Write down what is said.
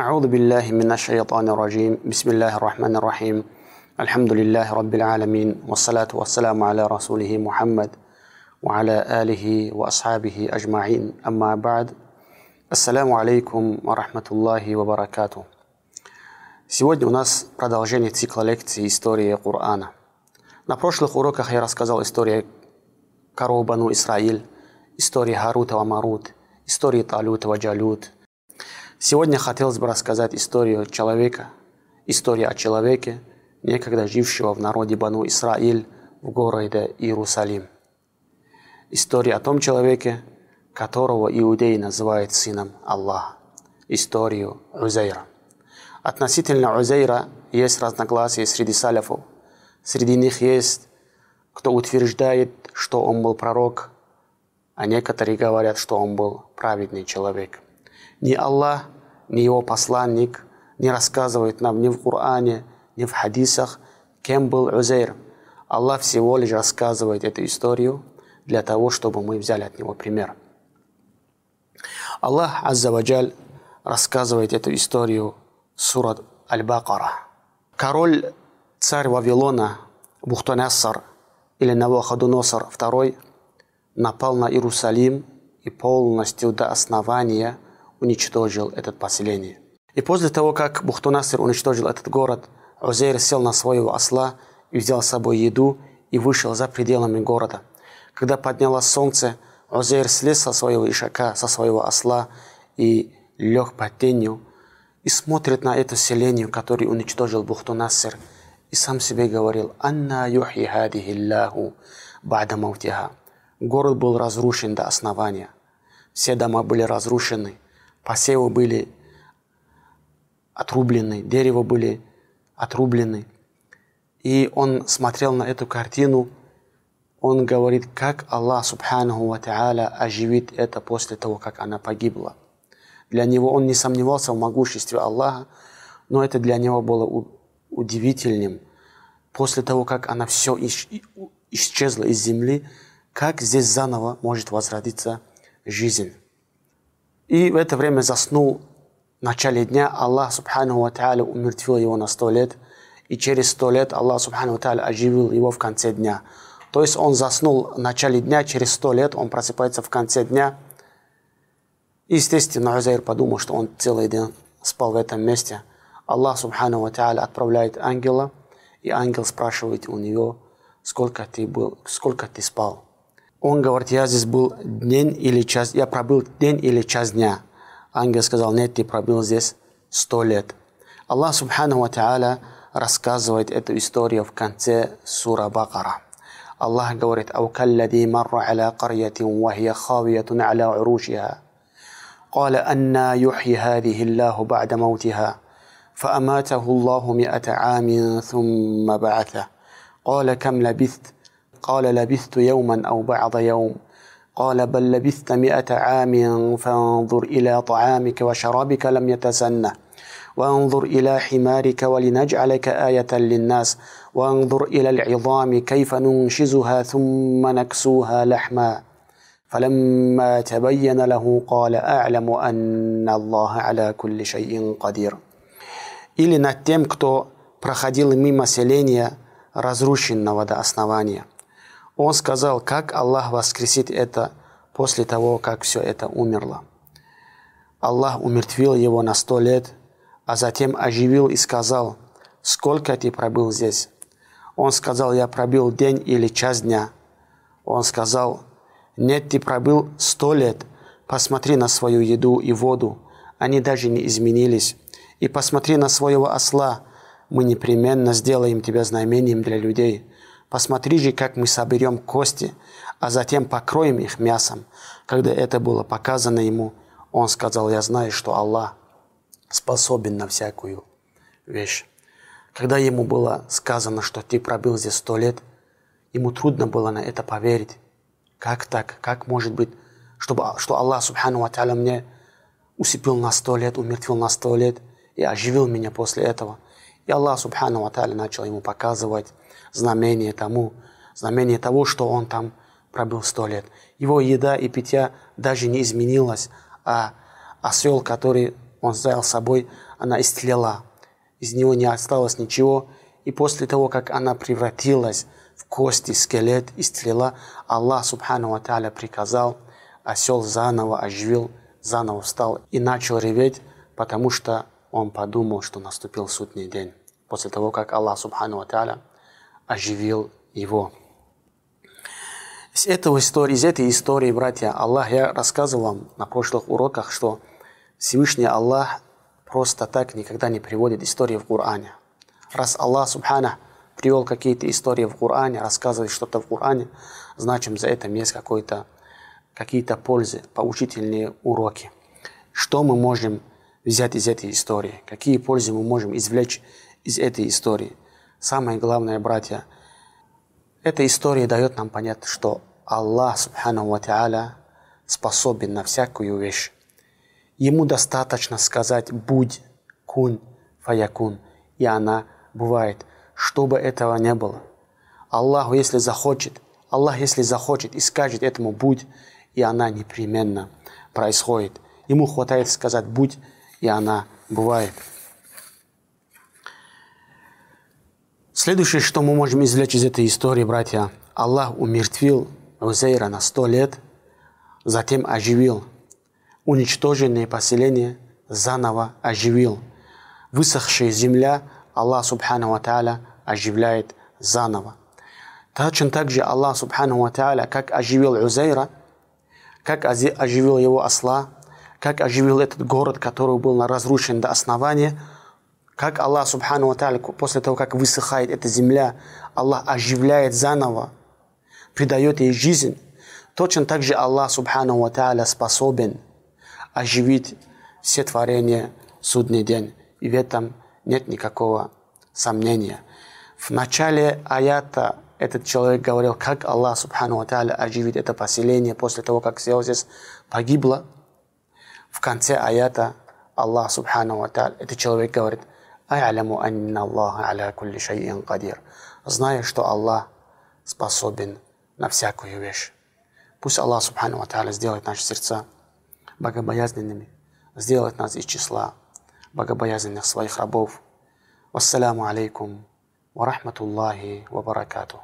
أعوذ بالله من الشيطان الرجيم بسم الله الرحمن الرحيم الحمد لله رب العالمين والصلاة والسلام على رسوله محمد وعلى آله وأصحابه أجمعين أما بعد السلام عليكم ورحمة الله وبركاته Сегодня у нас продолжение цикла лекций «История Корана». На прошлых уроках я рассказал историю коров Бану Исраиль, истории Харута и Марут, истории Талута и Джалют – Сегодня хотелось бы рассказать историю человека, историю о человеке, некогда жившего в народе Бану Исраиль в городе Иерусалим. История о том человеке, которого иудеи называют сыном Аллаха. Историю Узейра. Относительно Узейра есть разногласия среди саляфов. Среди них есть, кто утверждает, что он был пророк, а некоторые говорят, что он был праведный человек – ни Аллах, ни его посланник не рассказывают нам ни в Коране, ни в хадисах, кем был Узейр. Аллах всего лишь рассказывает эту историю для того, чтобы мы взяли от него пример. Аллах Аззаваджаль рассказывает эту историю сурат Аль-Бакара. Король, царь Вавилона, Бухтонассар или Навуходоносор II напал на Иерусалим и полностью до основания – уничтожил это поселение. И после того, как Бухтунасир уничтожил этот город, Узейр сел на своего осла и взял с собой еду и вышел за пределами города. Когда поднялось солнце, Узейр слез со своего ишака, со своего осла и лег под тенью и смотрит на это селение, которое уничтожил Бухтунасир, и сам себе говорил, «Анна юхи хадихи Аллаху бада маутиха». Город был разрушен до основания. Все дома были разрушены – посевы были отрублены, дерево были отрублены. И он смотрел на эту картину, он говорит, как Аллах Субханаху Ва Та'аля оживит это после того, как она погибла. Для него он не сомневался в могуществе Аллаха, но это для него было удивительным. После того, как она все исчезла из земли, как здесь заново может возродиться жизнь. И в это время заснул в начале дня. Аллах Субхану Ва умертвил его на сто лет. И через сто лет Аллах Субхану Ва оживил его в конце дня. То есть он заснул в начале дня, через сто лет он просыпается в конце дня. И, естественно, Узайр подумал, что он целый день спал в этом месте. Аллах Субхану Ва отправляет ангела, и ангел спрашивает у него, сколько ты, был, сколько ты спал. Он говорит, я здесь был день или час, я пробыл день или час дня. Ангел сказал, нет, ты пробыл здесь сто лет. Аллах Субхану Ва Та'аля рассказывает эту историю в конце сура Бакара. Аллах говорит, «Ау каллади марра аля карьятин вахия хавиятун аля урушиха». قال أنا يحيي هذه الله بعد موتها فأماته الله مئة عام ثم بعثه قال كم لبثت قال لبثت يوما أو بعض يوم قال بل لبثت مئة عام فانظر إلى طعامك وشرابك لم يتسنه وانظر إلى حمارك ولنجعلك آية للناس وانظر إلى العظام كيف ننشزها ثم نكسوها لحما فلما تبين له قال أعلم أن الله على كل شيء قدير Или над тем, кто проходил мимо селения, разрушенного до основания – Он сказал, как Аллах воскресит это после того, как все это умерло. Аллах умертвил его на сто лет, а затем оживил и сказал, сколько ты пробыл здесь? Он сказал, я пробил день или час дня. Он сказал, нет, ты пробыл сто лет. Посмотри на свою еду и воду. Они даже не изменились. И посмотри на своего осла. Мы непременно сделаем тебя знамением для людей. Посмотри же, как мы соберем кости, а затем покроем их мясом. Когда это было показано ему, он сказал, я знаю, что Аллах способен на всякую вещь. Когда ему было сказано, что ты пробыл здесь сто лет, ему трудно было на это поверить. Как так? Как может быть, чтобы, что Аллах, субхану ва мне усыпил на сто лет, умертвил на сто лет и оживил меня после этого. И Аллах, субхану ва начал ему показывать знамение тому, знамение того, что он там пробыл сто лет. Его еда и питья даже не изменилось, а осел, который он взял с собой, она истлела. Из него не осталось ничего. И после того, как она превратилась в кости, скелет, истлела, Аллах Субхану Ва приказал, осел заново оживил, заново встал и начал реветь, потому что он подумал, что наступил судный день. После того, как Аллах Субхану Ва оживил его. Из, этого истории, из этой истории, братья, Аллах, я рассказывал вам на прошлых уроках, что Всевышний Аллах просто так никогда не приводит истории в Коране. Раз Аллах Субхана привел какие-то истории в Коране, рассказывает что-то в Коране, значит за это есть какой-то какие-то пользы, поучительные уроки. Что мы можем взять из этой истории? Какие пользы мы можем извлечь из этой истории? Самое главное, братья, эта история дает нам понять, что Аллах, Субхану Ва способен на всякую вещь. Ему достаточно сказать «будь, кун, фаякун», и она бывает, чтобы этого не было. Аллах, если захочет, Аллах, если захочет и скажет этому «будь», и она непременно происходит. Ему хватает сказать «будь», и она бывает. Следующее, что мы можем извлечь из этой истории, братья, Аллах умертвил Узейра на сто лет, затем оживил – уничтоженные поселения заново оживил. Высохшая земля Аллах Субхану Ва оживляет заново. Точно так же Аллах Субхану Ва как оживил Узейра, как оживил его осла, как оживил этот город, который был разрушен до основания, как Аллах Субхану Ва после того, как высыхает эта земля, Аллах оживляет заново, придает ей жизнь. Точно так же Аллах Субхану Ва способен – оживить все творения в судный день. И в этом нет никакого сомнения. В начале аята этот человек говорил, как Аллах Субхану Ва оживит это поселение после того, как все здесь погибло. В конце аята Аллах Субхану Ва этот человек говорит, «А'аляму анна Аллах аля кулли шайин кадир». Зная, что Аллах способен на всякую вещь. Пусть Аллах Субхану Ва сделает наши сердца богобоязненными, сделать нас из числа богобоязненных своих рабов. Вассаляму алейкум ва рахматуллахи ва баракатух.